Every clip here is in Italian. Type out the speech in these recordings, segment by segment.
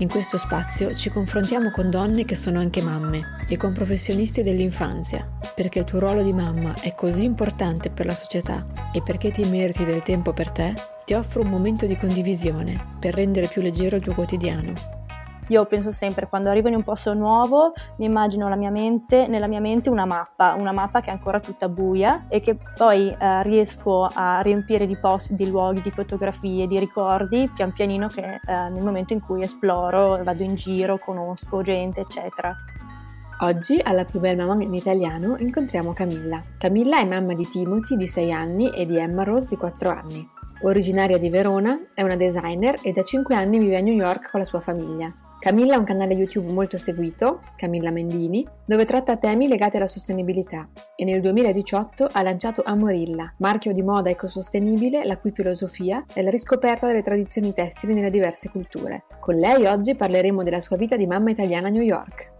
In questo spazio ci confrontiamo con donne che sono anche mamme e con professionisti dell'infanzia, perché il tuo ruolo di mamma è così importante per la società e perché ti meriti del tempo per te, ti offro un momento di condivisione per rendere più leggero il tuo quotidiano. Io penso sempre, quando arrivo in un posto nuovo, mi immagino mia mente, nella mia mente una mappa, una mappa che è ancora tutta buia e che poi eh, riesco a riempire di posti, di luoghi, di fotografie, di ricordi, pian pianino che eh, nel momento in cui esploro, vado in giro, conosco gente, eccetera. Oggi alla più bella mamma in italiano incontriamo Camilla. Camilla è mamma di Timothy di 6 anni e di Emma Rose di 4 anni. Originaria di Verona, è una designer e da 5 anni vive a New York con la sua famiglia. Camilla ha un canale YouTube molto seguito, Camilla Mendini, dove tratta temi legati alla sostenibilità e nel 2018 ha lanciato Amorilla, marchio di moda ecosostenibile la cui filosofia è la riscoperta delle tradizioni tessili nelle diverse culture. Con lei oggi parleremo della sua vita di mamma italiana a New York.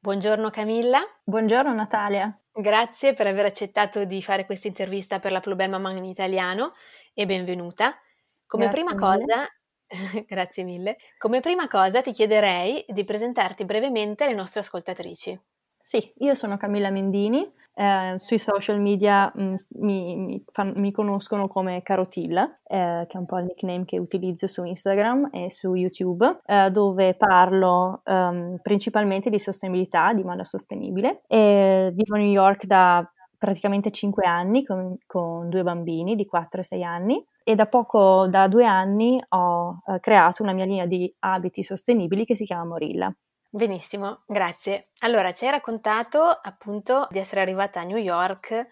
Buongiorno Camilla. Buongiorno Natalia. Grazie per aver accettato di fare questa intervista per la Plubel Mamma in italiano e benvenuta. Come Grazie prima mille. cosa Grazie mille. Come prima cosa ti chiederei di presentarti brevemente alle nostre ascoltatrici. Sì, io sono Camilla Mendini, eh, sui social media mh, mi, mi fan- mi conoscono come Carotilla, eh, che è un po' il nickname che utilizzo su Instagram e su YouTube, eh, dove parlo ehm, principalmente di sostenibilità, di moda sostenibile. E vivo a New York da praticamente 5 anni con, con due bambini di 4 e 6 anni e da poco, da due anni, ho eh, creato una mia linea di abiti sostenibili che si chiama Morilla. Benissimo, grazie. Allora, ci hai raccontato appunto di essere arrivata a New York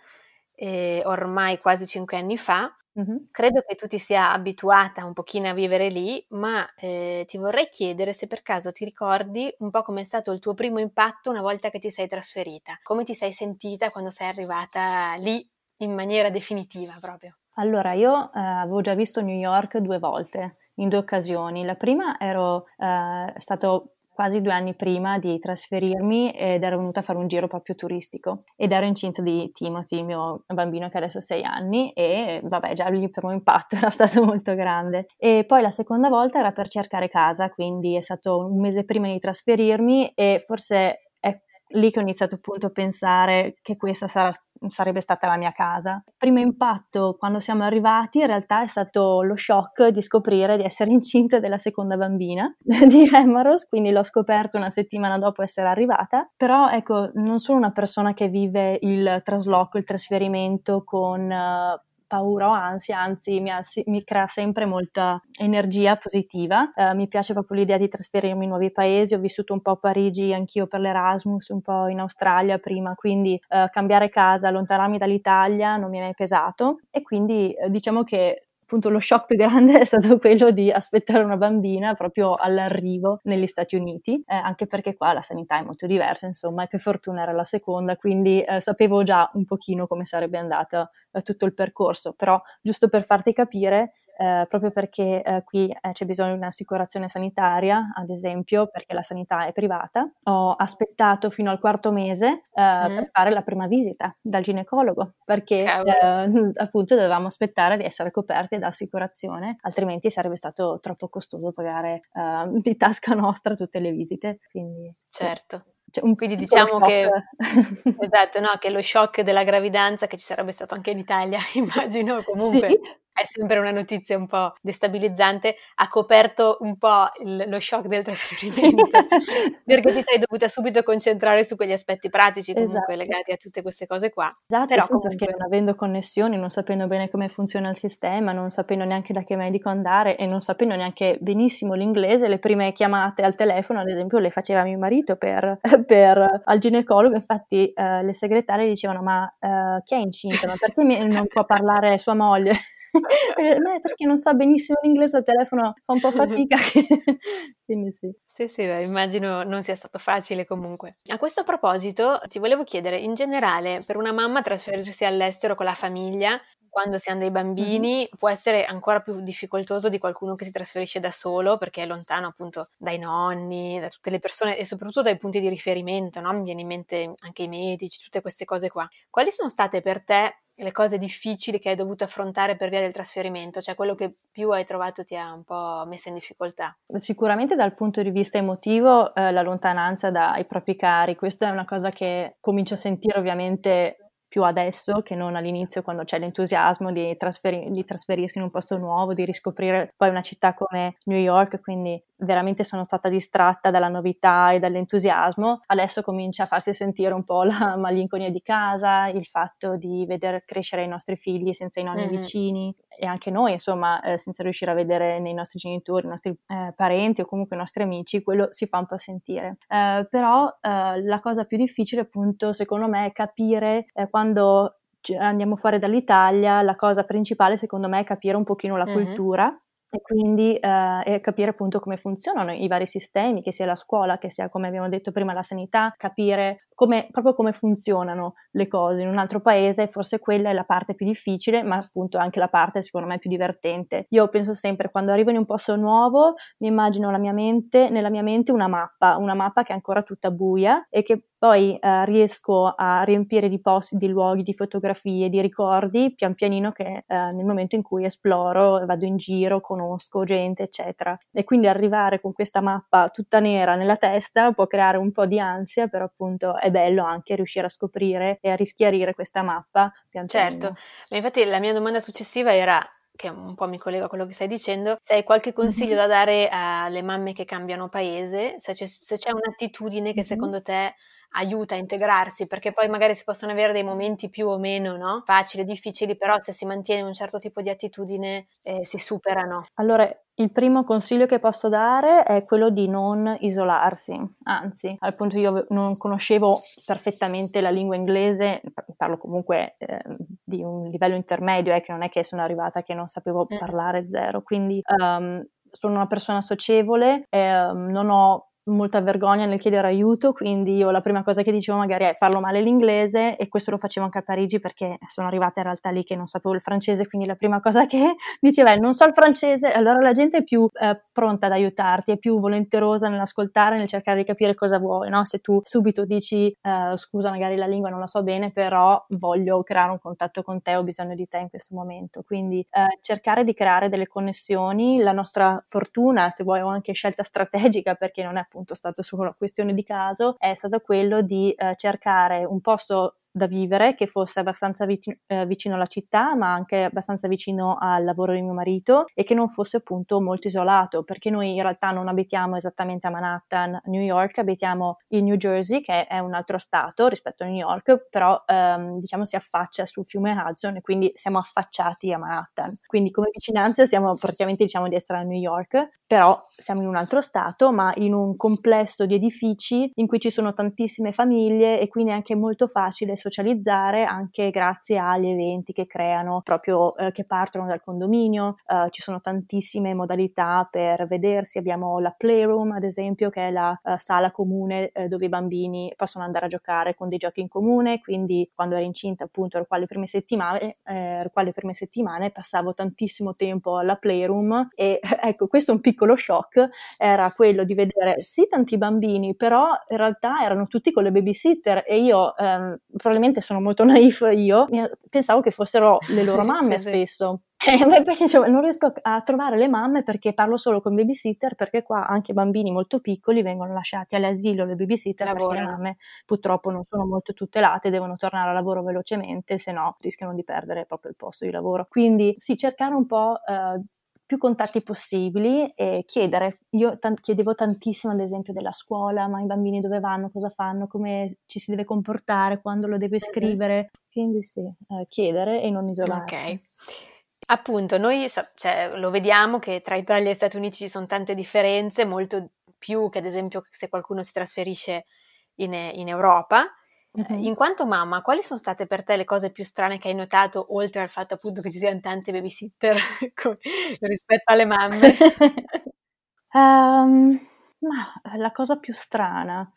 eh, ormai quasi cinque anni fa. Mhm. Credo che tu ti sia abituata un pochino a vivere lì, ma eh, ti vorrei chiedere se per caso ti ricordi un po' com'è stato il tuo primo impatto una volta che ti sei trasferita. Come ti sei sentita quando sei arrivata lì in maniera definitiva proprio? Allora, io eh, avevo già visto New York due volte, in due occasioni. La prima ero eh, stato quasi due anni prima di trasferirmi ed ero venuta a fare un giro proprio turistico. Ed ero incinta di Timothy, il mio bambino che adesso ha sei anni e vabbè già il primo impatto era stato molto grande. E poi la seconda volta era per cercare casa quindi è stato un mese prima di trasferirmi e forse lì che ho iniziato appunto a pensare che questa sarà sarebbe stata la mia casa. Primo impatto quando siamo arrivati in realtà è stato lo shock di scoprire di essere incinta della seconda bambina di Emaros, quindi l'ho scoperto una settimana dopo essere arrivata, però ecco, non sono una persona che vive il trasloco, il trasferimento con uh, paura o ansia, anzi mi, mi, crea sempre molta energia positiva. Uh, mi piace proprio l'idea di trasferirmi in nuovi paesi, ho vissuto un po' a Parigi anch'io per l'Erasmus, un po' in Australia prima, quindi uh, cambiare casa, allontanarmi dall'Italia non mi è mai pesato e quindi uh, diciamo che appunto lo shock più grande è stato quello di aspettare una bambina proprio all'arrivo negli Stati Uniti, eh, anche perché qua la sanità è molto diversa, insomma, e per fortuna era la seconda, quindi eh, sapevo già un pochino come sarebbe andato eh, tutto il percorso, però giusto per farti capire, eh, proprio perché eh, qui eh, c'è bisogno di un'assicurazione sanitaria, ad esempio, perché la sanità è privata. Ho aspettato fino al quarto mese eh, mm. per fare la prima visita dal ginecologo, perché eh, appunto dovevamo aspettare di essere coperti da assicurazione, altrimenti sarebbe stato troppo costoso pagare eh, di tasca nostra tutte le visite. Quindi, certo. Cioè, Quindi diciamo che esatto, no, che lo shock della gravidanza che ci sarebbe stato anche in Italia, immagino comunque sì. È sempre una notizia un po' destabilizzante, ha coperto un po' il, lo shock del trasferimento, perché ti sei dovuta subito concentrare su quegli aspetti pratici comunque esatto. legati a tutte queste cose qua. Esatto, Però sì, comunque... perché non avendo connessioni, non sapendo bene come funziona il sistema, non sapendo neanche da che medico andare e non sapendo neanche benissimo l'inglese, le prime chiamate al telefono, ad esempio, le faceva mio marito per, per al ginecologo, infatti eh, le segretarie dicevano ma eh, chi è incinta? Ma perché non può parlare sua moglie? Beh, perché non so benissimo l'inglese al telefono fa un po' fatica, quindi sì. Sì, sì, beh, immagino non sia stato facile comunque. A questo proposito ti volevo chiedere, in generale, per una mamma trasferirsi all'estero con la famiglia quando si hanno dei bambini mm-hmm. può essere ancora più difficoltoso di qualcuno che si trasferisce da solo perché è lontano appunto dai nonni, da tutte le persone e soprattutto dai punti di riferimento, no? Mi viene in mente anche i medici, tutte queste cose qua. Quali sono state per te le cose difficili che hai dovuto affrontare per via del trasferimento, cioè quello che più hai trovato ti ha un po' messa in difficoltà? Sicuramente dal punto di vista emotivo eh, la lontananza dai propri cari, questa è una cosa che comincio a sentire ovviamente più adesso che non all'inizio quando c'è l'entusiasmo di, trasferi- di, trasferirsi in un posto nuovo, di riscoprire poi una città come New York, quindi veramente sono stata distratta dalla novità e dall'entusiasmo. Adesso comincia a farsi sentire un po' la malinconia di casa, il fatto di vedere crescere i nostri figli senza i nonni mm-hmm. vicini e anche noi, insomma, eh, senza riuscire a vedere nei nostri genitori, i nostri eh, parenti o comunque i nostri amici, quello si fa un po' sentire. Eh, però eh, la cosa più difficile, appunto, secondo me, è capire eh, quando andiamo fuori dall'Italia, la cosa principale, secondo me, è capire un pochino la mm-hmm. cultura e quindi eh, capire appunto come funzionano i vari sistemi, che sia la scuola, che sia come abbiamo detto prima la sanità, capire come, proprio come funzionano le cose in un altro paese, forse quella è la parte più difficile, ma appunto anche la parte secondo me più divertente. Io penso sempre quando arrivo in un posto nuovo, mi immagino mia mente, nella mia mente una mappa, una mappa che è ancora tutta buia e che poi eh, riesco a riempire di posti, di luoghi, di fotografie, di ricordi pian pianino che eh, nel momento in cui esploro, vado in giro, conosco gente, eccetera. E quindi arrivare con questa mappa tutta nera nella testa può creare un po' di ansia, però appunto è bello anche riuscire a scoprire e a rischiarire questa mappa. Certo, ma infatti la mia domanda successiva era che un po' mi collega a quello che stai dicendo, se hai qualche consiglio mm-hmm. da dare alle mamme che cambiano paese, se c'è, se c'è un'attitudine che mm-hmm. secondo te aiuta a integrarsi, perché poi magari si possono avere dei momenti più o meno no? facili, difficili, però se si mantiene un certo tipo di attitudine eh, si superano. Allora, il primo consiglio che posso dare è quello di non isolarsi, anzi, al punto io non conoscevo perfettamente la lingua inglese, parlo comunque eh, di un livello intermedio, eh, che non è che sono arrivata che non sapevo mm. parlare zero, quindi um, sono una persona socievole, eh, non ho molta vergogna nel chiedere aiuto, quindi io la prima cosa che dicevo magari è parlo male l'inglese e questo lo facevo anche a Parigi perché sono arrivata in realtà lì che non sapevo il francese, quindi la prima cosa che diceva è non so il francese, allora la gente è più eh, pronta ad aiutarti, è più volenterosa nell'ascoltare, nel cercare di capire cosa vuoi, no? Se tu subito dici eh, scusa magari la lingua non la so bene, però voglio creare un contatto con te, ho bisogno di te in questo momento, quindi eh, cercare di creare delle connessioni, la nostra fortuna, se vuoi o anche scelta strategica perché non è appunto appunto stato solo una questione di caso, è stato quello di eh, cercare un posto da vivere che fosse abbastanza vicino, eh, vicino, alla città ma anche abbastanza vicino al lavoro di mio marito e che non fosse appunto molto isolato perché noi in realtà non abitiamo esattamente a Manhattan, New York, abitiamo in New Jersey che è un altro stato rispetto a New York però ehm, diciamo si affaccia sul fiume Hudson e quindi siamo affacciati a Manhattan. Quindi come vicinanza siamo praticamente diciamo di essere a New York però siamo in un altro stato ma in un complesso di edifici in cui ci sono tantissime famiglie e quindi è anche molto facile socializzare anche grazie agli eventi che creano proprio eh, che partono dal condominio. Uh, ci sono tantissime modalità per vedersi. Abbiamo la playroom, ad esempio, che è la uh, sala comune uh, dove i bambini possono andare a giocare con dei giochi in comune. Quindi, quando ero incinta, appunto, ero qua le prime settimane, eh, qua le prime settimane passavo tantissimo tempo alla playroom e ecco, questo è un piccolo shock era quello di vedere sì tanti bambini, però in realtà erano tutti con le babysitter e io ehm, probabilmente sono molto naif io, pensavo che fossero le loro mamme sì, spesso. Sì. E poi dicevo, non riesco a trovare le mamme perché parlo solo con babysitter, perché qua anche bambini molto piccoli vengono lasciati all'asilo le babysitter Lavora. perché le mamme purtroppo non sono molto tutelate, devono tornare al lavoro velocemente, se no rischiano di perdere proprio il posto di lavoro. Quindi sì, cercare un po' eh, più contatti possibili e chiedere. Io t- chiedevo tantissimo, ad esempio, della scuola, ma i bambini dove vanno, cosa fanno, come ci si deve comportare, quando lo deve scrivere. Quindi sì, eh, chiedere e non isolarsi. Ok. Appunto, noi cioè, lo vediamo che tra Italia e Stati Uniti ci sono tante differenze, molto più che ad esempio se qualcuno si trasferisce in, in Europa. Mm-hmm. In quanto mamma, quali sono state per te le cose più strane che hai notato, oltre al fatto appunto che ci siano tante babysitter rispetto alle mamme? um, ma la cosa più strana,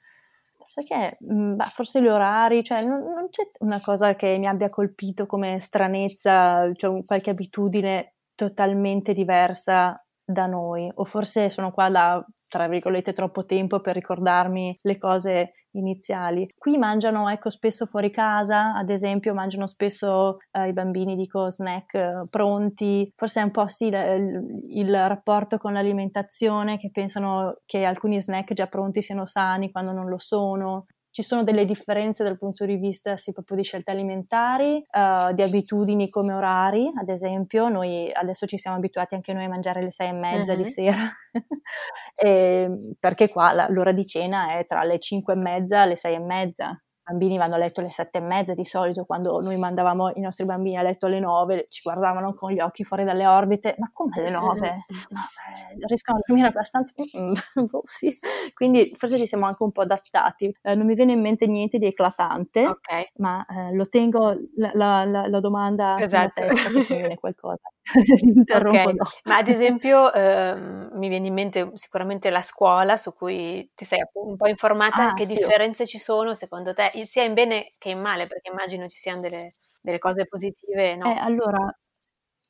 sai che mm, beh, forse gli orari, cioè non, non, c'è una cosa che mi abbia colpito come stranezza, cioè qualche abitudine totalmente diversa da noi, o forse sono qua da tra virgolette troppo tempo per ricordarmi le cose iniziali. Qui mangiano ecco spesso fuori casa, ad esempio mangiano spesso eh, i bambini dico snack eh, pronti, forse è un po' sì il, il, rapporto con l'alimentazione che pensano che alcuni snack già pronti siano sani quando non lo sono ci sono delle differenze dal punto di vista sì, proprio di scelte alimentari, uh, di abitudini come orari, ad esempio, noi adesso ci siamo abituati anche noi a mangiare alle sei e mezza di sera, e, perché qua la, l'ora di cena è tra le cinque e mezza e le sei e mezza, bambini vanno a letto alle sette e mezza di solito, quando noi mandavamo i nostri bambini a letto alle nove, ci guardavano con gli occhi fuori dalle orbite, ma come alle nove? No, eh, riescono a dormire abbastanza? boh, sì. Quindi forse ci siamo anche un po' adattati. Eh, non mi viene in mente niente di eclatante, okay. ma eh, lo tengo la, la, la, la domanda esatto. nella testa se mi viene qualcosa. okay. Ma ad esempio ehm, mi viene in mente sicuramente la scuola su cui ti sei un po' informata, ah, che sì, differenze ci sono secondo te, sia in bene che in male, perché immagino ci siano delle, delle cose positive, no? Eh, allora,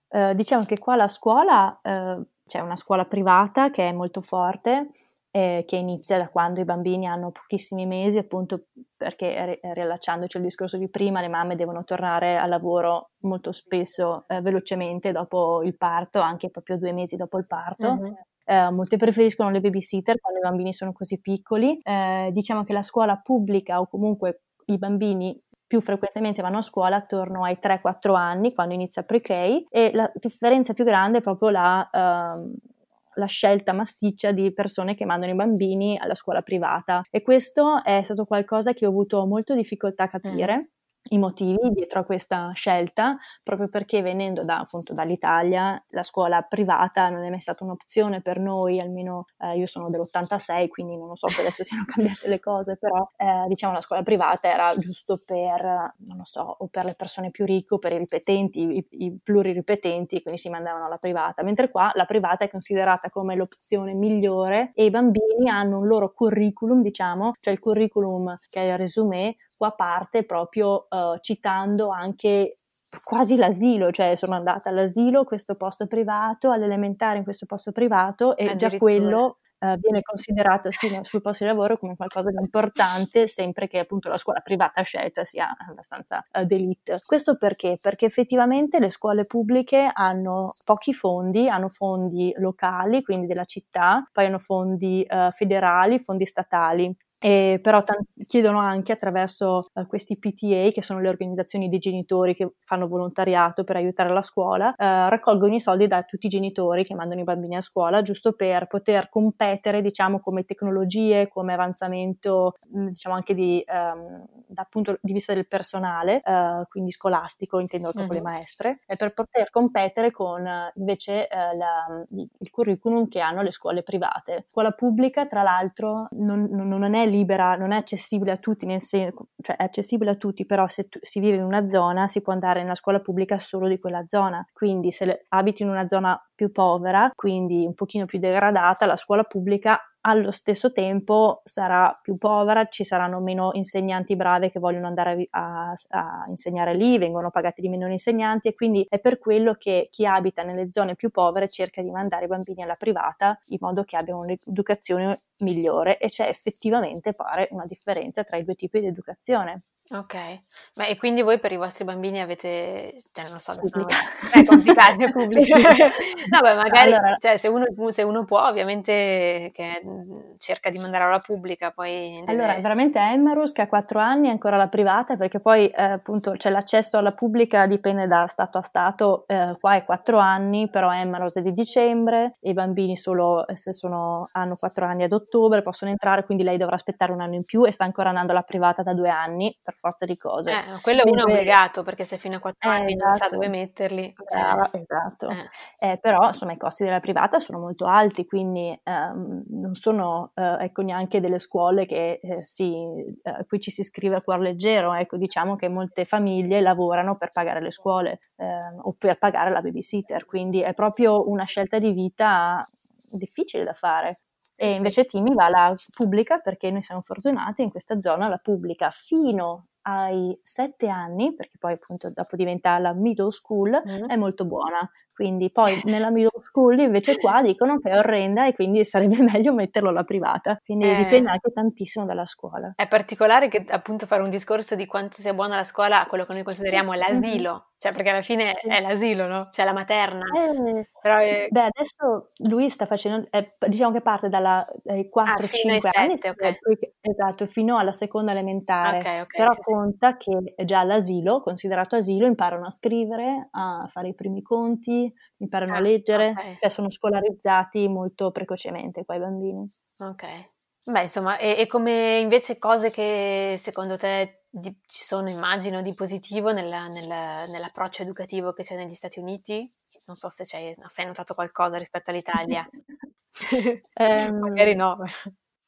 eh, diciamo che qua la scuola, eh, c'è una scuola privata che è molto forte, eh, che inizia da quando i bambini hanno pochissimi mesi, appunto perché riallacciandoci al discorso di prima, le mamme devono tornare al lavoro molto spesso eh, velocemente dopo il parto, anche proprio due mesi dopo il parto. Uh-huh. Eh, molte preferiscono le babysitter quando i bambini sono così piccoli. Eh, diciamo che la scuola pubblica o comunque i bambini più frequentemente vanno a scuola attorno ai 3-4 anni, quando inizia pre-K, e la differenza più grande è proprio la, uh, la scelta massiccia di persone che mandano i bambini alla scuola privata e questo è stato qualcosa che ho avuto molto difficoltà a capire. Mm i motivi dietro a questa scelta, proprio perché venendo da, appunto dall'Italia la scuola privata non è mai stata un'opzione per noi, almeno eh, io sono dell'86, quindi non so se adesso siano cambiate le cose, però eh, diciamo la scuola privata era giusto per, non lo so, o per le persone più ricche per i ripetenti, i, i pluriripetenti, quindi si mandavano alla privata, mentre qua la privata è considerata come l'opzione migliore e i bambini hanno un loro curriculum, diciamo, cioè il curriculum che è il resume qua parte proprio uh, citando anche quasi l'asilo, cioè sono andata all'asilo, questo posto privato, all'elementare in questo posto privato e già quello uh, viene considerato sì, sul posto di lavoro come qualcosa di importante sempre che appunto la scuola privata scelta sia abbastanza uh, d'elite. Questo perché? Perché effettivamente le scuole pubbliche hanno pochi fondi, hanno fondi locali, quindi della città, poi hanno fondi uh, federali, fondi statali e però t- chiedono anche attraverso uh, questi PTA, che sono le organizzazioni dei genitori che fanno volontariato per aiutare la scuola, uh, raccolgono i soldi da tutti i genitori che mandano i bambini a scuola, giusto per poter competere, diciamo, come tecnologie, come avanzamento, mm, diciamo anche di, um, dal punto di vista del personale, uh, quindi scolastico, intendo proprio mm-hmm. le maestre, e per poter competere con invece la, il curriculum che hanno le scuole private. Scuola pubblica, tra l'altro, non, non è libera, non è accessibile a tutti, nel senso, cioè è accessibile a tutti, però se tu, si vive in una zona si può andare nella scuola pubblica solo di quella zona. Quindi se abiti in una zona più povera, quindi un pochino più degradata, la scuola pubblica allo stesso tempo sarà più povera, ci saranno meno insegnanti brave che vogliono andare a, a, insegnare lì, vengono pagati di meno insegnanti e quindi è per quello che chi abita nelle zone più povere cerca di mandare i bambini alla privata in modo che abbiano un'educazione migliore e c'è effettivamente pare una differenza tra i due tipi di educazione. Ok, ma e quindi voi per i vostri bambini avete, cioè non lo so, adesso è eh, complicato, è pubblico. no, beh, magari, allora, cioè, se, uno, se, uno, può, ovviamente che cerca di mandare alla pubblica, poi... Deve... Allora, veramente Emmerus che ha 4 anni è ancora la privata, perché poi eh, appunto c'è l'accesso alla pubblica, dipende da stato a stato, eh, qua è 4 anni, però Emmerus è di dicembre, i bambini solo se sono, hanno 4 anni ad ottobre, ottobre possono entrare, quindi lei dovrà aspettare un anno in più e sta ancora andando alla privata da due anni per forza di cose. Eh, quello uno è Mentre- obbligato perché se fino a quattro Eh, anni non sa esatto. dove metterli. cioè, esatto. eh. Eh, però insomma i costi della privata sono molto alti, quindi ehm, non sono eh, ecco, neanche delle scuole che eh, si, eh, qui ci si iscrive a cuor leggero, ecco, diciamo che molte famiglie lavorano per pagare le scuole ehm, o per pagare la babysitter, quindi è proprio una scelta di vita difficile da fare. E invece Timmy va alla pubblica perché noi siamo fortunati in questa zona, la pubblica fino ai sette anni, perché poi appunto dopo diventa la middle school, Mm. è molto buona. Quindi poi nella middle school invece qua dicono che è orrenda e quindi sarebbe meglio metterlo alla privata. Quindi Eh. dipende anche tantissimo dalla scuola. È particolare che appunto fare un discorso di quanto sia buona la scuola, quello che noi consideriamo l'asilo, cioè perché alla fine Sì. è l'asilo, no? Cioè la materna. Eh, è- Beh, adesso lui sta facendo, eh, diciamo che parte dalla eh, 4-5 Ah, anni, sette, eh, ok. poi- esatto, fino alla seconda elementare. Ok, ok, Però sì, sì. conta che già all'asilo, considerato asilo, imparano a scrivere, a fare i primi conti, imparano Ah, a leggere, ok. cioè sono scolarizzati molto precocemente qua i bambini. Ok. Beh, insomma, e, e come invece cose che secondo te di- ci sono, immagino, di positivo nella- nella- nell'approccio educativo che c'è negli Stati Uniti? Non so se se hai notato qualcosa rispetto all'Italia. Ehm, Magari no.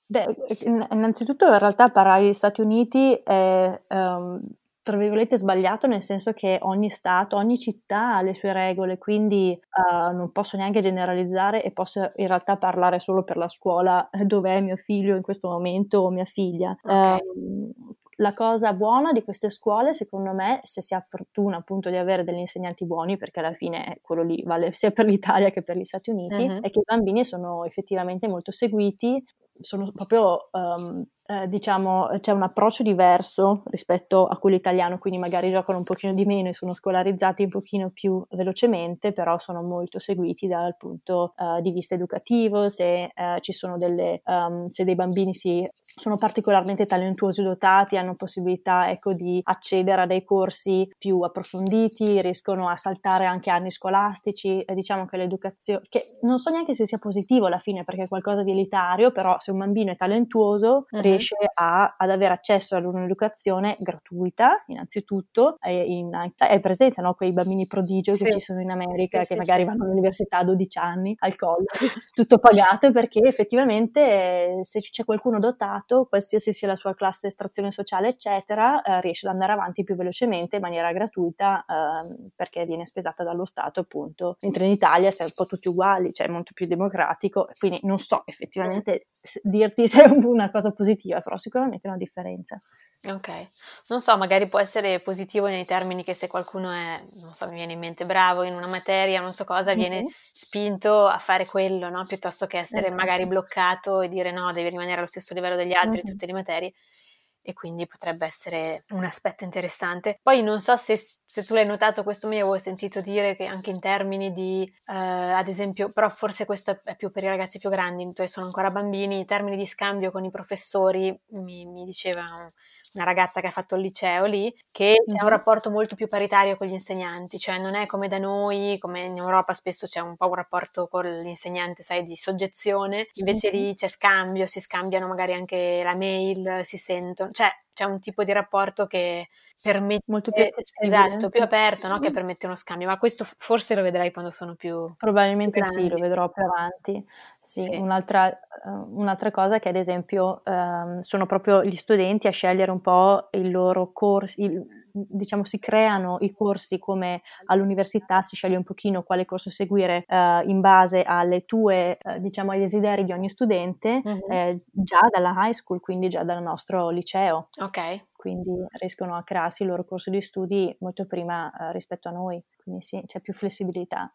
Beh, in- innanzitutto in realtà parlare degli Stati Uniti è, ehm, tra virgolette, sbagliato nel senso che ogni stato, ogni città ha le sue regole, quindi eh, non posso neanche generalizzare e posso in realtà parlare solo per la scuola dove è mio figlio in questo momento o mia figlia. Ok. Ehm, la cosa buona di queste scuole, secondo me, se si ha fortuna appunto di avere degli insegnanti buoni, perché alla fine quello lì vale sia per l'Italia che per gli Stati Uniti, Mhm. è che i bambini sono effettivamente molto seguiti, sono proprio, ehm, eh, diciamo, c'è un approccio diverso rispetto a quello italiano, quindi magari giocano un pochino di meno e sono scolarizzati un pochino più velocemente, però sono molto seguiti dal punto eh, di vista educativo, se eh, delle, ehm, se dei bambini si, sono particolarmente talentuosi o dotati, hanno possibilità ecco, di accedere a dei corsi più approfonditi, riescono a saltare anche anni scolastici, diciamo che l'educazione, che non so neanche se sia positivo alla fine perché è qualcosa di elitario, però se un bambino è talentuoso Mhm. Riesce a- ad avere accesso ad un'educazione gratuita, innanzitutto, in, è presente no? quei bambini prodigio Sì. che ci sono in America, Sì, che sì, magari vanno all'università a 12 anni al collo, tutto pagato perché effettivamente eh, se c'è qualcuno dotato, qualsiasi sia la sua classe, estrazione sociale, eccetera, eh, riesce ad andare avanti più velocemente in maniera gratuita ehm, perché viene spesata dallo Stato, appunto. Mentre in Italia siamo un po' tutti uguali, cioè è molto più democratico, quindi non so effettivamente dirti se è un- una cosa positiva, però sicuramente una differenza. Ok, non so, magari può essere positivo nei termini che se qualcuno è, non so, mi viene in mente bravo in una materia, non so cosa, viene Mhm. spinto a fare quello, no? Piuttosto che essere Esatto. magari bloccato e dire no, devi rimanere allo stesso livello degli altri in Mhm. tutte le materie. E quindi potrebbe essere un aspetto interessante. Poi non so se, se tu l'hai notato, questo mi avevo sentito dire che anche in termini di, eh, ad esempio, però forse questo è- più per i ragazzi più grandi, i tuoi sono ancora bambini, in termini di scambio con i professori, mi, mi diceva una ragazza che ha fatto il liceo lì, che c'è un rapporto molto più paritario con gli insegnanti, cioè non è come da noi, come in Europa spesso c'è un po' un rapporto con l'insegnante, sai, di soggezione, invece Mhm. lì c'è scambio, si scambiano magari anche la mail, si sentono, cioè c'è un tipo di rapporto che permette, Molto più esatto, più aperto, no? che permette uno scambio, ma questo forse lo vedrai quando sono più... Probabilmente più sì, lo vedrò più avanti. Sì, Sì. Un'altra, eh, un'altra cosa che ad esempio ehm, sono proprio gli studenti a scegliere un po' il loro corso, diciamo si creano i corsi come all'università, si sceglie un pochino quale corso seguire eh, in base alle tue, eh, diciamo ai desideri di ogni studente Mhm. eh, già dalla high school, quindi già dal nostro liceo. Ok, Quindi riescono a crearsi il loro corso di studi molto prima eh, rispetto a noi, quindi sì, c'è più flessibilità.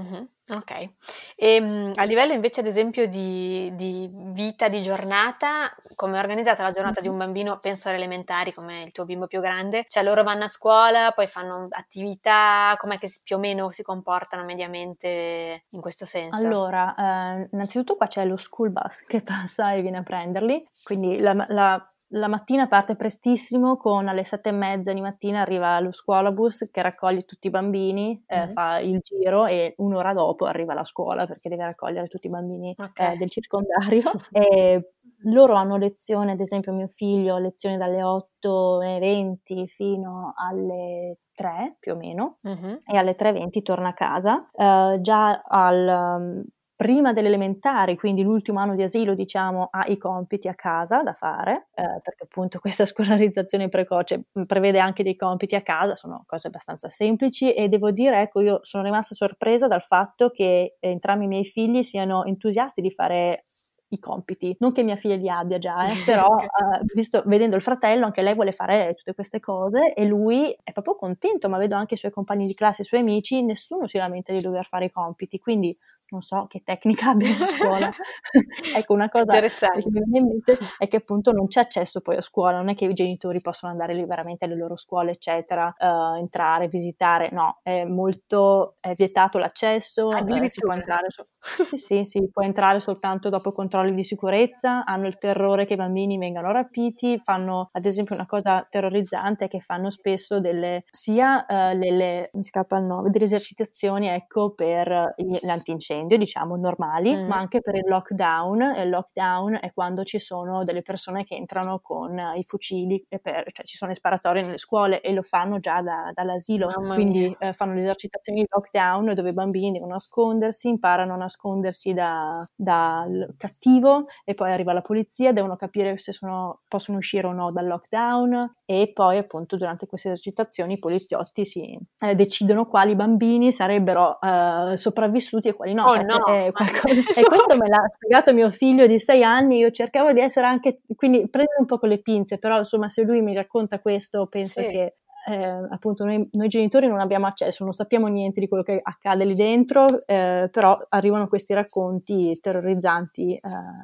Mhm, Ok, e mh, a livello invece ad esempio di, di vita, di giornata, come è organizzata la giornata di un bambino, penso alle elementari come il tuo bimbo più grande, cioè loro vanno a scuola, poi fanno attività, com'è che si- più o meno si comportano mediamente in questo senso? Allora, eh, innanzitutto qua c'è lo school bus che passa e viene a prenderli, quindi la, la la mattina parte prestissimo con alle sette e mezza di mattina arriva lo scuolabus che raccoglie tutti i bambini, eh, Mhm. fa il giro e un'ora dopo arriva la scuola perché deve raccogliere tutti i bambini Ok. eh, del circondario. e loro hanno lezione, ad esempio mio figlio ha lezione dalle 8.20 fino alle 3 più o meno Mhm. e alle 3.20 torna a casa. Eh, già al, um, prima delle elementari, quindi l'ultimo anno di asilo, diciamo, ha i compiti a casa da fare, eh, perché appunto questa scolarizzazione precoce prevede anche dei compiti a casa, sono cose abbastanza semplici e devo dire, ecco, io sono rimasta sorpresa dal fatto che entrambi i miei figli siano entusiasti di fare i compiti. Non che mia figlia li abbia già, eh, però eh, visto, vedendo il fratello, anche lei vuole fare tutte queste cose e lui è proprio contento, ma vedo anche i suoi compagni di classe, i suoi amici, nessuno si lamenta di dover fare i compiti, quindi non so che tecnica abbia a scuola. ecco, una cosa Interessante. che mi viene in mente è che appunto non c'è accesso poi a scuola, non è che i genitori possono andare liberamente alle loro scuole, eccetera, eh, entrare, visitare, no, è molto è vietato l'accesso, eh, si può entrare so- sì, sì, sì, può entrare soltanto dopo controlli di sicurezza, hanno il terrore che i bambini vengano rapiti, fanno ad esempio una cosa terrorizzante è che fanno spesso delle sia eh, le, le- mi scappa il nome, delle esercitazioni ecco per gli- l'antincendio, diciamo normali, Mm. ma anche per il lockdown. E Il lockdown è quando ci sono delle persone che entrano con eh, i fucili, e per- cioè ci sono le sparatorie nelle scuole e lo fanno già da- dall'asilo, Mamma quindi eh, fanno le esercitazioni di lockdown dove i bambini devono nascondersi, imparano a nascondersi da- dal cattivo e poi arriva la polizia, devono capire se sono- possono uscire o no dal lockdown e poi appunto durante queste esercitazioni i poliziotti si, eh, decidono quali bambini sarebbero eh, sopravvissuti e quali no. Oh perché no, è qualcosa- e questo me l'ha spiegato mio figlio di sei anni, io cercavo di essere anche, quindi prendere un po' con le pinze, però insomma se lui mi racconta questo penso Sì. che eh, appunto noi, noi genitori non abbiamo accesso, non sappiamo niente di quello che accade lì dentro, eh, però arrivano questi racconti terrorizzanti. eh,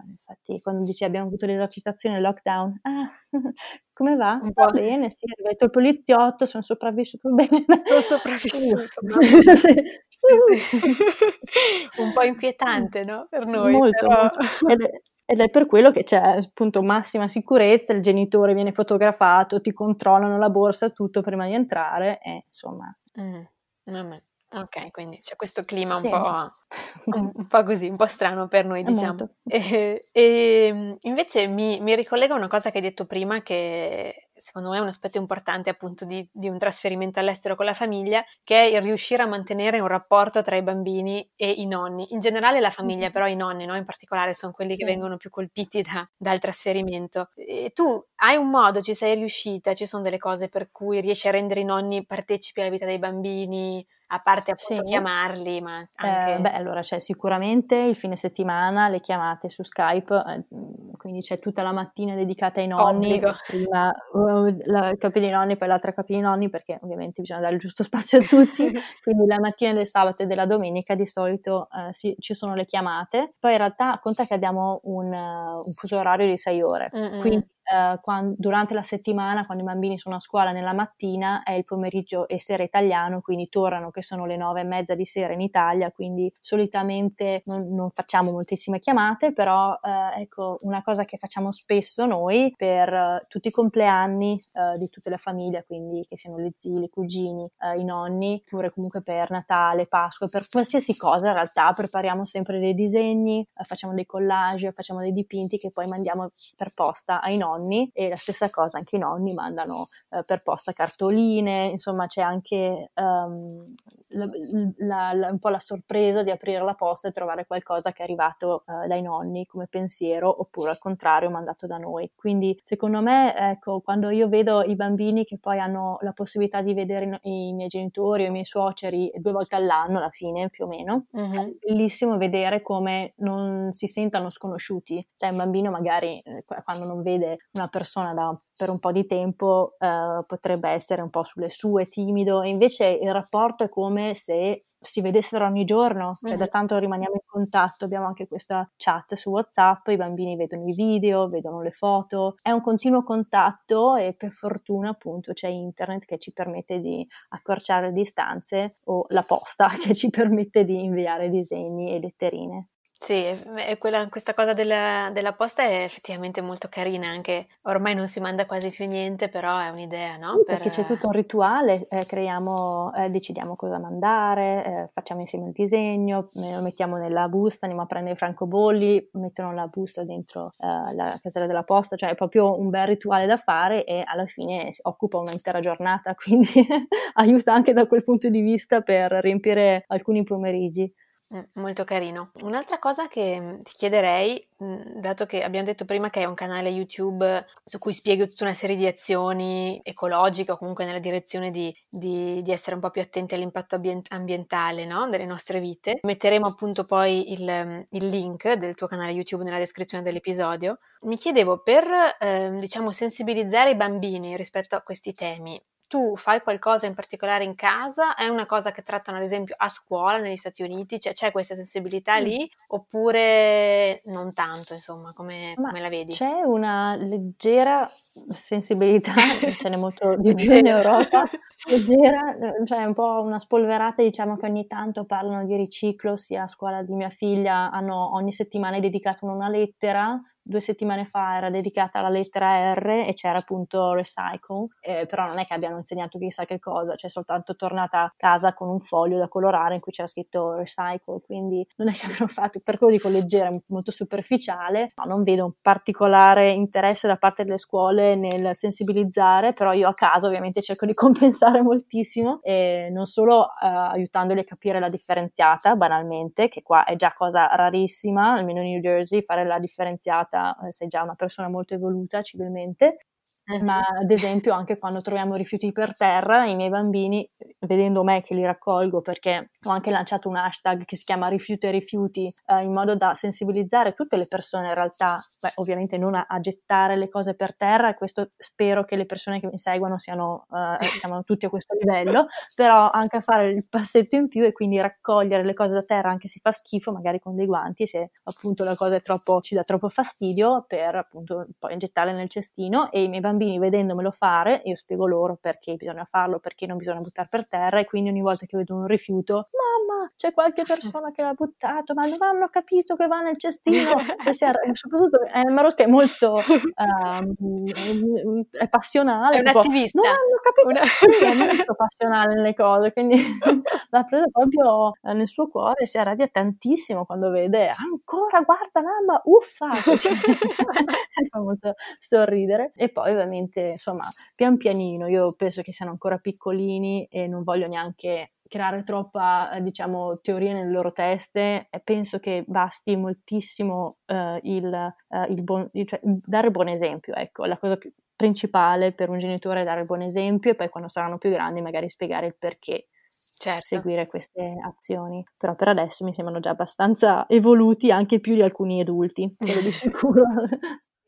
infatti, quando dice abbiamo avuto l'esercitazione lockdown, ah, come va? Un po'. Bene, sì, è arrivato il poliziotto, sono sopravvissuto bene. Sono sopravvissuto, un po' inquietante, no? Per noi, molto, però... molto. Ed, ed è per quello che c'è appunto massima sicurezza, il genitore viene fotografato, ti controllano la borsa, tutto prima di entrare e insomma... Mm, vabbè. Ok, quindi c'è questo clima un Sì. po', un, po' così, un po' strano per noi, diciamo. E, e, invece mi, mi ricollega a una cosa che hai detto prima, che secondo me è un aspetto importante appunto di, di un trasferimento all'estero con la famiglia, che è il riuscire a mantenere un rapporto tra i bambini e i nonni. In generale la famiglia, però i nonni, no? in particolare, sono quelli che Sì. vengono più colpiti da- dal trasferimento. E tu hai un modo, ci sei riuscita, ci sono delle cose per cui riesci a rendere i nonni partecipi alla vita dei bambini, a parte appunto Sì. chiamarli, ma anche... Eh, beh, allora c'è sicuramente il fine settimana le chiamate su Skype, eh, quindi c'è tutta la mattina dedicata ai nonni, Obbligo. prima uh, la dei nonni, poi l'altra capì dei nonni, perché ovviamente bisogna dare il giusto spazio a tutti, quindi la mattina del sabato e della domenica di solito eh, sì, ci sono le chiamate, poi in realtà conta che abbiamo un, eh, un fuso orario di 6 ore, Mm-mm. quindi eh, quan- durante la settimana, quando i bambini sono a scuola nella mattina, è il pomeriggio e sera italiano, quindi tornano che sono le nove e mezza di sera in Italia, quindi solitamente non, non facciamo moltissime chiamate, però eh, ecco una cosa che facciamo spesso noi per eh, tutti i compleanni eh, di tutta la famiglia, quindi che siano le zie, i cugini, eh, i nonni, oppure comunque per Natale, Pasqua, per qualsiasi cosa in realtà prepariamo sempre dei disegni, eh, facciamo dei collage, facciamo dei dipinti che poi mandiamo per posta ai nonni e la stessa cosa anche i nonni mandano eh, per posta cartoline, insomma c'è anche ehm, la- la- la- un po' la sorpresa di aprire la posta e trovare qualcosa che è arrivato eh, dai nonni come pensiero oppure al contrario mandato da noi. Quindi secondo me ecco quando io vedo i bambini che poi hanno la possibilità di vedere i, no- i miei genitori o i miei suoceri due volte all'anno alla fine più o meno, Mhm. è bellissimo vedere come non si sentano sconosciuti. Cioè, un bambino magari eh, qu- quando non vede una persona da- per un po' di tempo eh, potrebbe essere un po' sulle sue, timido, e invece il rapporto è come se si vedessero ogni giorno, cioè da Mhm. tanto rimaniamo in contatto, abbiamo anche questa chat su WhatsApp, i bambini vedono i video, vedono le foto, è un continuo contatto e per fortuna appunto c'è internet che ci permette di accorciare le distanze o la posta che ci permette di inviare disegni e letterine. Sì, e quella, questa cosa della, della, posta è effettivamente molto carina, anche ormai non si manda quasi più niente, però è un'idea, no? Sì, perché c'è tutto un rituale, eh, creiamo, eh, decidiamo cosa mandare, eh, facciamo insieme il disegno, lo mettiamo nella busta, andiamo a prendere i francobolli, mettono la busta dentro eh, la casella della posta, cioè è proprio un bel rituale da fare e alla fine si occupa un'intera giornata, quindi aiuta anche da quel punto di vista per riempire alcuni pomeriggi. Molto carino. Un'altra cosa che mm, ti chiederei, mm, dato che abbiamo detto prima che è un canale YouTube su cui spiego tutta una serie di azioni ecologiche o comunque nella direzione di, di, di essere un po' più attenti all'impatto ambientale no? delle nostre vite, metteremo appunto poi il, mm, il, link del tuo canale YouTube nella descrizione dell'episodio. Mi chiedevo per eh, diciamo sensibilizzare i bambini rispetto a questi temi, tu fai qualcosa in particolare in casa? È una cosa che trattano ad esempio a scuola negli Stati Uniti? Cioè c'è questa sensibilità mm. lì oppure non tanto, insomma, come, come, la vedi? C'è una leggera sensibilità, ce n'è molto di più in Europa, leggera, cioè un po' una spolverata, diciamo che ogni tanto parlano di riciclo, sia a scuola di mia figlia hanno ogni settimana dedicato una lettera due settimane fa era dedicata alla lettera R e c'era appunto recycle, eh, però non è che abbiano insegnato chissà che cosa, c'è soltanto tornata a casa con un foglio da colorare in cui c'era scritto recycle, quindi non è che abbiano fatto, per quello dico leggera, molto superficiale, no, non vedo un particolare interesse da parte delle scuole nel sensibilizzare, però io a casa ovviamente cerco di compensare moltissimo e non solo eh, aiutandoli a capire la differenziata banalmente, che qua è già cosa rarissima, almeno in New Jersey fare la differenziata eh, sei già una persona molto evoluta civilmente, ma ad esempio anche quando troviamo rifiuti per terra, i miei bambini, vedendo me che li raccolgo, perché ho anche lanciato un hashtag che si chiama rifiuti e rifiuti, eh, in modo da sensibilizzare tutte le persone in realtà, beh, ovviamente non a, a, gettare le cose per terra, e questo spero che le persone che mi seguono siano, eh, siamo tutti a questo livello, però anche a fare il passetto in più e quindi raccogliere le cose da terra anche se fa schifo, magari con dei guanti, se appunto la cosa troppo, ci dà troppo fastidio, per appunto poi gettarle nel cestino e i miei bambini vedendomelo fare, io spiego loro perché bisogna farlo, perché non bisogna buttare per terra e quindi ogni volta che vedo un rifiuto mamma, c'è qualche persona che l'ha buttato, ma non hanno capito che va nel cestino. e si arra- soprattutto eh, Marosca è molto um, è passionale. È un attivista. Non hanno capito. Una... Sì, è molto passionale nelle cose, quindi l'ha presa proprio eh, nel suo cuore e si arrabbia tantissimo quando vede ancora, guarda mamma, uffa! fa molto sorridere. E poi ovviamente, insomma, pian pianino, io penso che siano ancora piccolini e non voglio neanche creare troppa, eh, diciamo, teoria nelle loro teste, penso che basti moltissimo uh, il, uh, il buon, cioè, dare buon esempio, ecco, la cosa più principale per un genitore è dare buon esempio e poi quando saranno più grandi magari spiegare il perché certo. seguire queste azioni. Però per adesso mi sembrano già abbastanza evoluti anche più di alcuni adulti, quello di sicuro.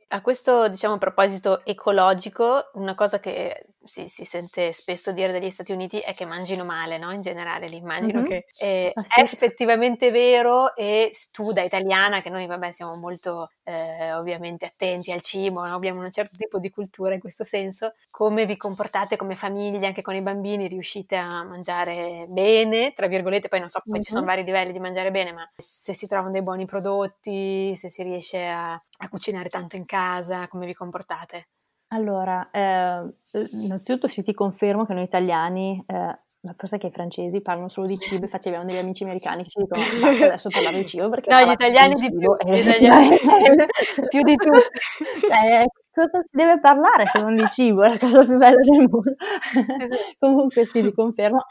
A questo, diciamo, proposito ecologico, una cosa che si, si, sente spesso dire dagli Stati Uniti è che mangino male, no? In generale, l'immagino mm-hmm. che eh, è effettivamente vero e tu da italiana, che noi vabbè siamo molto eh, ovviamente attenti al cibo, no? abbiamo un certo tipo di cultura in questo senso, come vi comportate come famiglia, anche con i bambini, riuscite a mangiare bene, tra virgolette, poi non so, poi mm-hmm. ci sono vari livelli di mangiare bene, ma se si trovano dei buoni prodotti, se si riesce a, a cucinare tanto in casa, come vi comportate? Allora, eh, innanzitutto sì, ti confermo che noi italiani, eh, forse che i francesi parlano solo di cibo, infatti abbiamo degli amici americani che ci dicono basta adesso parlare di cibo perché... No, gli italiani di più, gli italiani più di tutti. Cioè, cosa si deve parlare se non di cibo? È la cosa più bella del mondo. Comunque sì, ti confermo.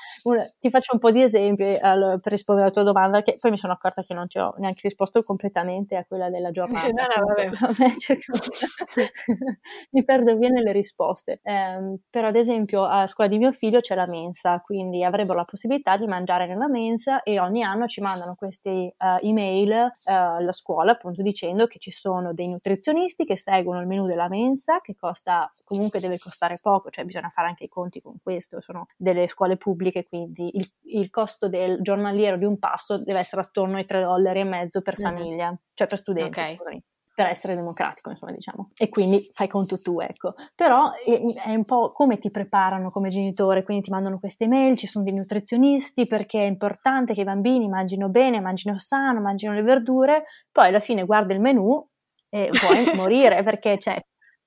ti faccio un po' di esempi allora, per rispondere alla tua domanda, che poi mi sono accorta che non ti ho neanche risposto completamente a quella della giornata. No, no, vabbè. mi perdo via nelle risposte. Eh, però ad esempio a scuola di mio figlio c'è la mensa, quindi avrebbero la possibilità di mangiare nella mensa e ogni anno ci mandano queste uh, email uh, alla scuola appunto dicendo che ci sono dei nutrizionisti che seguono il menù della mensa mensa che costa, comunque deve costare poco, cioè bisogna fare anche i conti con questo, sono delle scuole pubbliche, quindi il, il costo del giornaliero di un pasto deve essere attorno ai 3 dollari e mezzo per famiglia, mm-hmm. cioè per studenti. Okay. per essere democratico, insomma, diciamo. E quindi fai conto tu, ecco. Però è, un po' come ti preparano come genitore, quindi ti mandano queste mail, ci sono dei nutrizionisti perché è importante che i bambini mangino bene, mangino sano, mangino le verdure, poi alla fine guarda il menù e vuoi morire perché c'è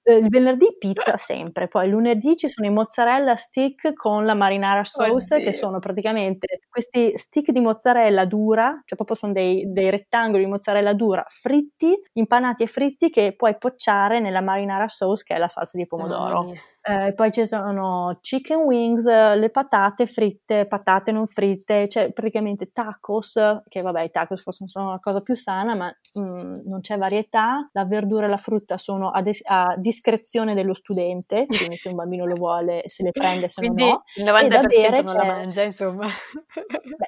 eh, il venerdì pizza sempre, poi lunedì ci sono i mozzarella stick con la marinara sauce Oddio. che sono praticamente questi stick di mozzarella dura, cioè proprio sono dei, dei, rettangoli di mozzarella dura fritti, impanati e fritti che puoi pocciare nella marinara sauce che è la salsa di pomodoro. Eh, poi ci sono chicken wings, le patate fritte, patate non fritte, cioè praticamente tacos, che vabbè i tacos forse sono la cosa più sana, ma mh, mm, non c'è varietà, la verdura e la frutta sono a, des- a, discrezione dello studente, quindi se un bambino lo vuole se le prende, se quindi no il 90% bere, non la mangia, insomma. Beh,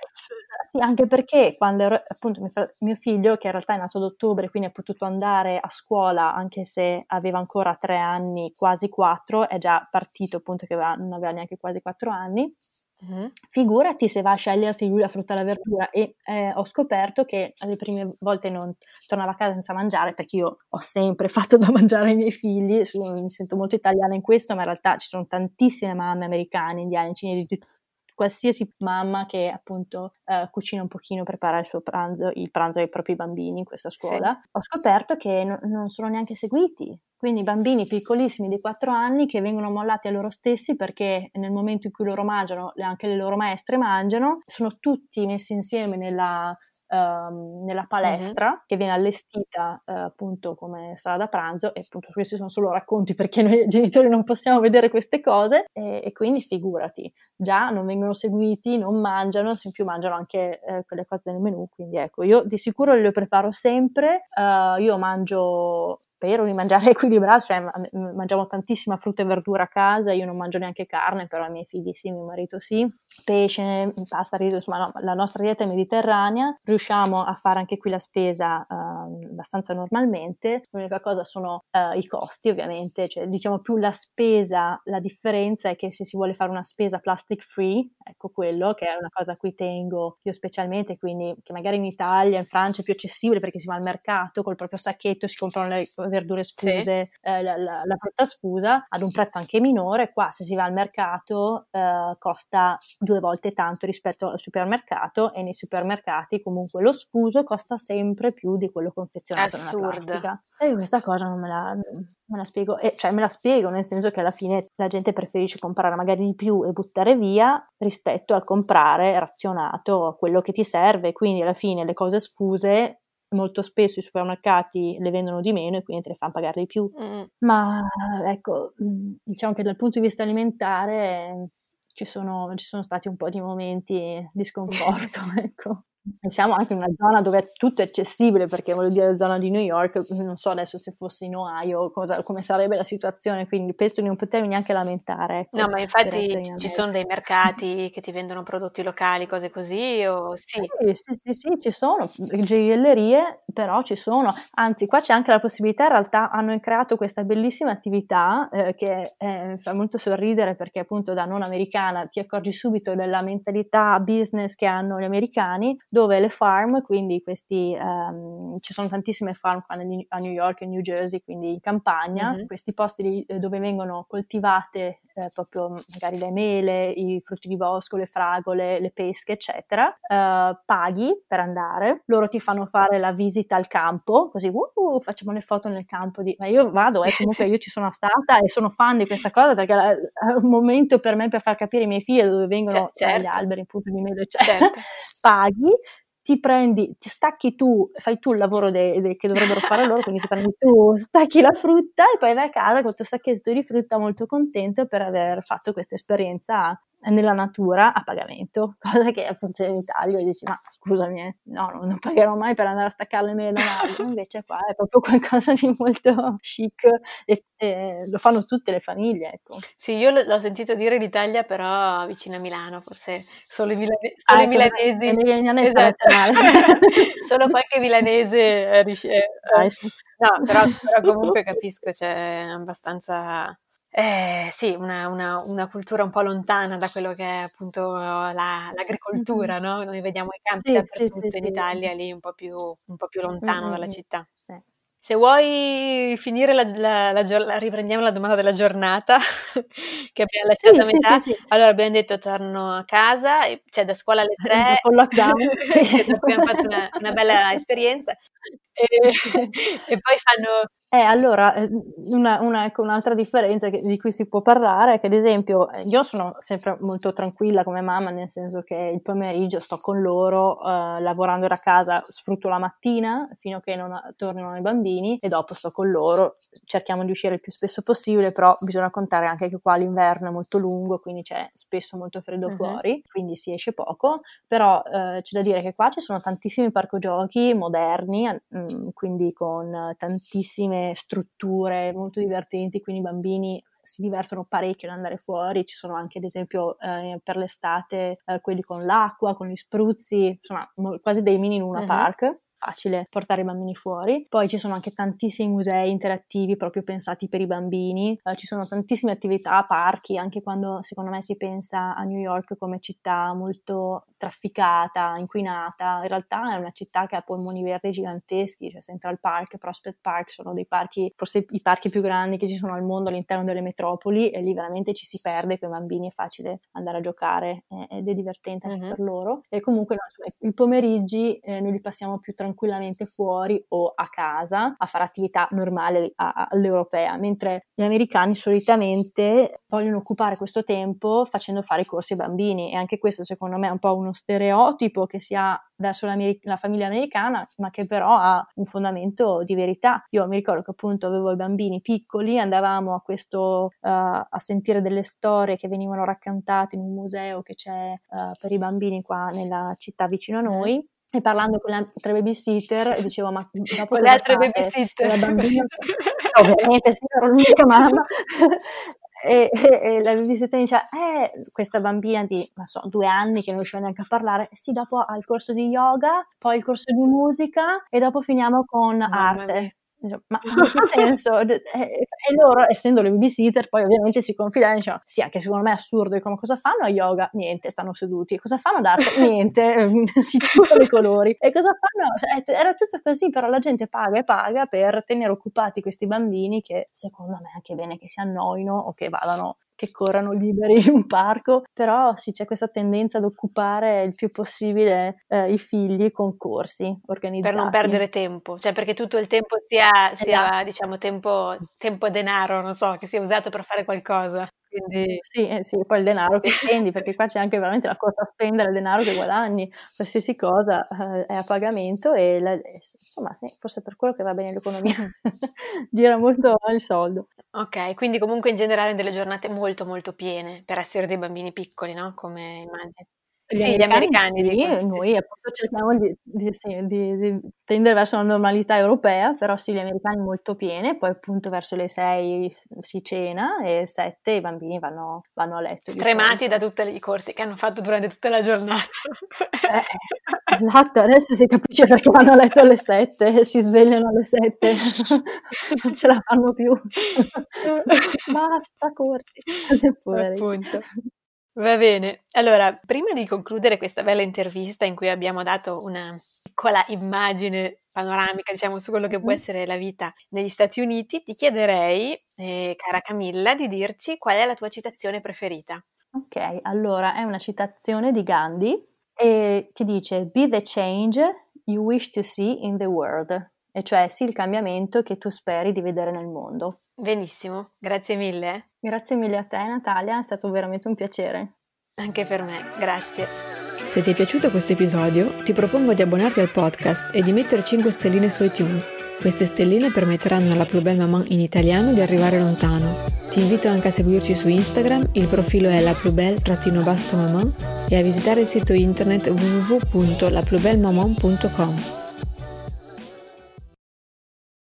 sì, anche perché quando ero, appunto mio, mio figlio, che in realtà è nato ad ottobre, quindi ha potuto andare a scuola anche se aveva ancora tre anni, quasi quattro, è già già partito appunto che aveva, non aveva neanche quasi quattro anni, Mm-hmm. Figurati se va a scegliersi lui la frutta e la verdura e eh, ho scoperto che le prime volte non tornava a casa senza mangiare perché io ho sempre fatto da mangiare ai miei figli, mi sento molto italiana in questo, ma in realtà ci sono tantissime mamme americane, indiane, cinesi, di qualsiasi mamma che appunto eh, cucina un pochino, prepara il suo pranzo, il pranzo ai propri bambini in questa scuola, sì. ho scoperto che no, non sono neanche seguiti. Quindi bambini piccolissimi di 4 anni che vengono mollati a loro stessi perché nel momento in cui loro mangiano, anche le loro maestre mangiano, sono tutti messi insieme nella uh, nella palestra mm-hmm. che viene allestita uh, appunto come sala da pranzo e appunto questi sono solo racconti perché noi genitori non possiamo vedere queste cose e, e quindi figurati, già non vengono seguiti, non mangiano, se in più mangiano anche eh, quelle cose del menù, quindi ecco, io di sicuro le preparo sempre, uh, io mangio spero di mangiare equilibrato, cioè mangiamo tantissima frutta e verdura a casa, io non mangio neanche carne, però i miei figli sì, mio marito sì, pesce, pasta, riso, insomma no, la nostra dieta è mediterranea, riusciamo a fare anche qui la spesa uh, abbastanza normalmente, l'unica cosa sono uh, i costi ovviamente, cioè diciamo più la spesa, la differenza è che se si vuole fare una spesa plastic free, ecco quello che è una cosa a cui tengo io specialmente, quindi che magari in Italia, in Francia è più accessibile perché si va al mercato col proprio sacchetto, si comprano le verdure sfuse, sì. eh, la, la, la, frutta sfusa ad un prezzo anche minore. Qua se si va al mercato eh, costa due volte tanto rispetto al supermercato e nei supermercati comunque lo sfuso costa sempre più di quello confezionato Assurd. nella plastica. E questa cosa non me la, me la spiego, e, cioè me la spiego nel senso che alla fine la gente preferisce comprare magari di più e buttare via rispetto a comprare razionato quello che ti serve, quindi alla fine le cose sfuse molto spesso i supermercati le vendono di meno e quindi te le fanno pagare di più. Mm. Ma ecco, diciamo che dal punto di vista alimentare ci sono, ci sono stati un po' di momenti di sconforto, ecco. Siamo anche in una zona dove tutto è accessibile, perché voglio dire, la zona di New York, non so adesso se fossi in Ohio cosa, come sarebbe la situazione, quindi penso di non potermi neanche lamentare. Ecco, no, ma infatti ci sono dei mercati che ti vendono prodotti locali, cose così, o sì? Sì, sì, sì, sì ci sono, gioiellerie, però ci sono, anzi qua c'è anche la possibilità, in realtà hanno creato questa bellissima attività eh, che eh, fa molto sorridere perché appunto da non americana ti accorgi subito della mentalità business che hanno gli americani, dove le farm, quindi questi, um, ci sono tantissime farm qua a New York e New Jersey, quindi in campagna, mm-hmm. questi posti eh, dove vengono coltivate eh, proprio magari le mele, i frutti di bosco, le fragole, le pesche, eccetera, uh, paghi per andare, loro ti fanno fare la visita al campo, così uh, facciamo le foto nel campo, di... ma io vado, eh, comunque io ci sono stata e sono fan di questa cosa perché è un momento per me per far capire ai miei figli dove vengono certo. gli alberi, appunto di mele, eccetera. Certo. paghi ti prendi, ti stacchi tu, fai tu il lavoro de, de, che dovrebbero fare loro, quindi ti prendi tu, stacchi la frutta e poi vai a casa con il tuo sacchetto di frutta molto contento per aver fatto questa esperienza nella natura a pagamento, cosa che funziona in Italia e dici ma scusami, eh, no, non pagherò mai per andare a staccare le mele da un invece qua è proprio qualcosa di molto chic e, e lo fanno tutte le famiglie. Ecco. Sì, io l'ho sentito dire in Italia però vicino a Milano, forse solo i, milane- solo ah, i milanesi. Esatto. solo qualche milanese riesce... Ah, sì. No, però, però comunque capisco, c'è abbastanza eh, sì, una, una, una, cultura un po' lontana da quello che è appunto la, l'agricoltura, mm-hmm. no? Noi vediamo i campi sì, dappertutto sì, sì, in Italia, lì un po' più, un po più lontano mm-hmm. dalla città. Se vuoi finire la, la, la, la, riprendiamo la domanda della giornata che abbiamo lasciato a metà. Allora abbiamo detto torno a casa, cioè da scuola alle tre. Con lockdown. abbiamo fatto una, una bella esperienza. E, e poi fanno eh, allora, eh, una, una, ecco, un'altra differenza che, di cui si può parlare è che, ad esempio, eh, io sono sempre molto tranquilla come mamma, nel senso che il pomeriggio sto con loro, eh, lavorando da casa, sfrutto la mattina fino a che non tornino i bambini e dopo sto con loro. Cerchiamo di uscire il più spesso possibile, però bisogna contare anche che qua l'inverno è molto lungo, quindi c'è spesso molto freddo uh-huh. fuori, quindi si esce poco. Però eh, c'è da dire che qua ci sono tantissimi parco giochi moderni, mh, mm, quindi con tantissime strutture molto divertenti, quindi i bambini si divertono parecchio ad andare fuori, ci sono anche ad esempio eh, per l'estate eh, quelli con l'acqua, con gli spruzzi, insomma quasi dei mini Luna uh-huh. Park facile portare i bambini fuori. Poi ci sono anche tantissimi musei interattivi proprio pensati per i bambini, eh, ci sono tantissime attività, parchi, anche quando secondo me si pensa a New York come città molto trafficata, inquinata, in realtà è una città che ha polmoni verdi giganteschi, cioè Central Park, Prospect Park sono dei parchi, forse i parchi più grandi che ci sono al mondo all'interno delle metropoli e lì veramente ci si perde con i bambini, è facile andare a giocare eh, ed è divertente anche uh-huh. per loro. E comunque no, i pomeriggi eh, noi li passiamo più tranquillamente tranquillamente fuori o a casa a fare attività normali all'europea, mentre gli americani solitamente vogliono occupare questo tempo facendo fare i corsi ai bambini. E anche questo secondo me è un po' uno stereotipo che si ha verso la famiglia americana, ma che però ha un fondamento di verità. Io mi ricordo che appunto avevo i bambini piccoli, andavamo a questo uh, a sentire delle storie che venivano raccontate in un museo che c'è uh, per i bambini qua nella città vicino a noi e parlando con le altre babysitter dicevo ma dopo con le altre babysitter. La bambina ovviamente sì ero l'unica mamma. E, e, e, la babysitter mi dice eh questa bambina di non so due anni che non riusciva neanche a parlare. Sì dopo ha il corso di yoga poi il corso di musica e dopo finiamo con Mamma arte. mia. Ma in che senso? E, loro, essendo le babysitter, poi ovviamente si confidano dicono: Sì, anche secondo me è assurdo. Dicono: Cosa fanno a yoga? Niente, stanno seduti. Cosa fanno ad arte? Niente, si chiudono i colori. E cosa fanno? Cioè, era tutto così, però la gente paga e paga per tenere occupati questi bambini che secondo me è anche bene che si annoino o che vadano che corrano liberi in un parco, però sì c'è questa tendenza ad occupare il più possibile eh, i figli con corsi organizzati. Per non perdere tempo, cioè perché tutto il tempo sia, sia esatto. diciamo tempo, tempo denaro, non so, che sia usato per fare qualcosa. Quindi sì, eh, sì, poi il denaro che spendi, perché qua c'è anche veramente la cosa a spendere il denaro che guadagni, qualsiasi cosa eh, è a pagamento e la, insomma sì, forse per quello che va bene l'economia, gira molto il soldo. Ok, quindi comunque in generale delle giornate molto molto piene per essere dei bambini piccoli, no? Come immagini. Gli sì, gli americani, sì, noi appunto cerchiamo di, di, di, di, tendere verso una normalità europea, però sì, gli americani molto piene, poi appunto verso le 6 si cena e 7 i bambini vanno, vanno a letto. Stremati da tutti i corsi che hanno fatto durante tutta la giornata. Eh, esatto, adesso si capisce perché vanno a letto alle 7 e si svegliano alle 7, non ce la fanno più. Basta corsi. Appunto. Va bene, allora prima di concludere questa bella intervista in cui abbiamo dato una piccola immagine panoramica diciamo su quello che può essere la vita negli Stati Uniti, ti chiederei, eh, cara Camilla, di dirci qual è la tua citazione preferita. Ok, allora è una citazione di Gandhi eh, che dice Be the change you wish to see in the world e cioè sì il cambiamento che tu speri di vedere nel mondo. Benissimo, grazie mille. Grazie mille a te Natalia, è stato veramente un piacere. Anche per me, grazie. Se ti è piaciuto questo episodio, ti propongo di abbonarti al podcast e di mettere 5 stelline su iTunes. Queste stelline permetteranno alla Plus Belle Maman in italiano di arrivare lontano. Ti invito anche a seguirci su Instagram, il profilo è la maman e a visitare il sito internet www.laplusbellemaman.com.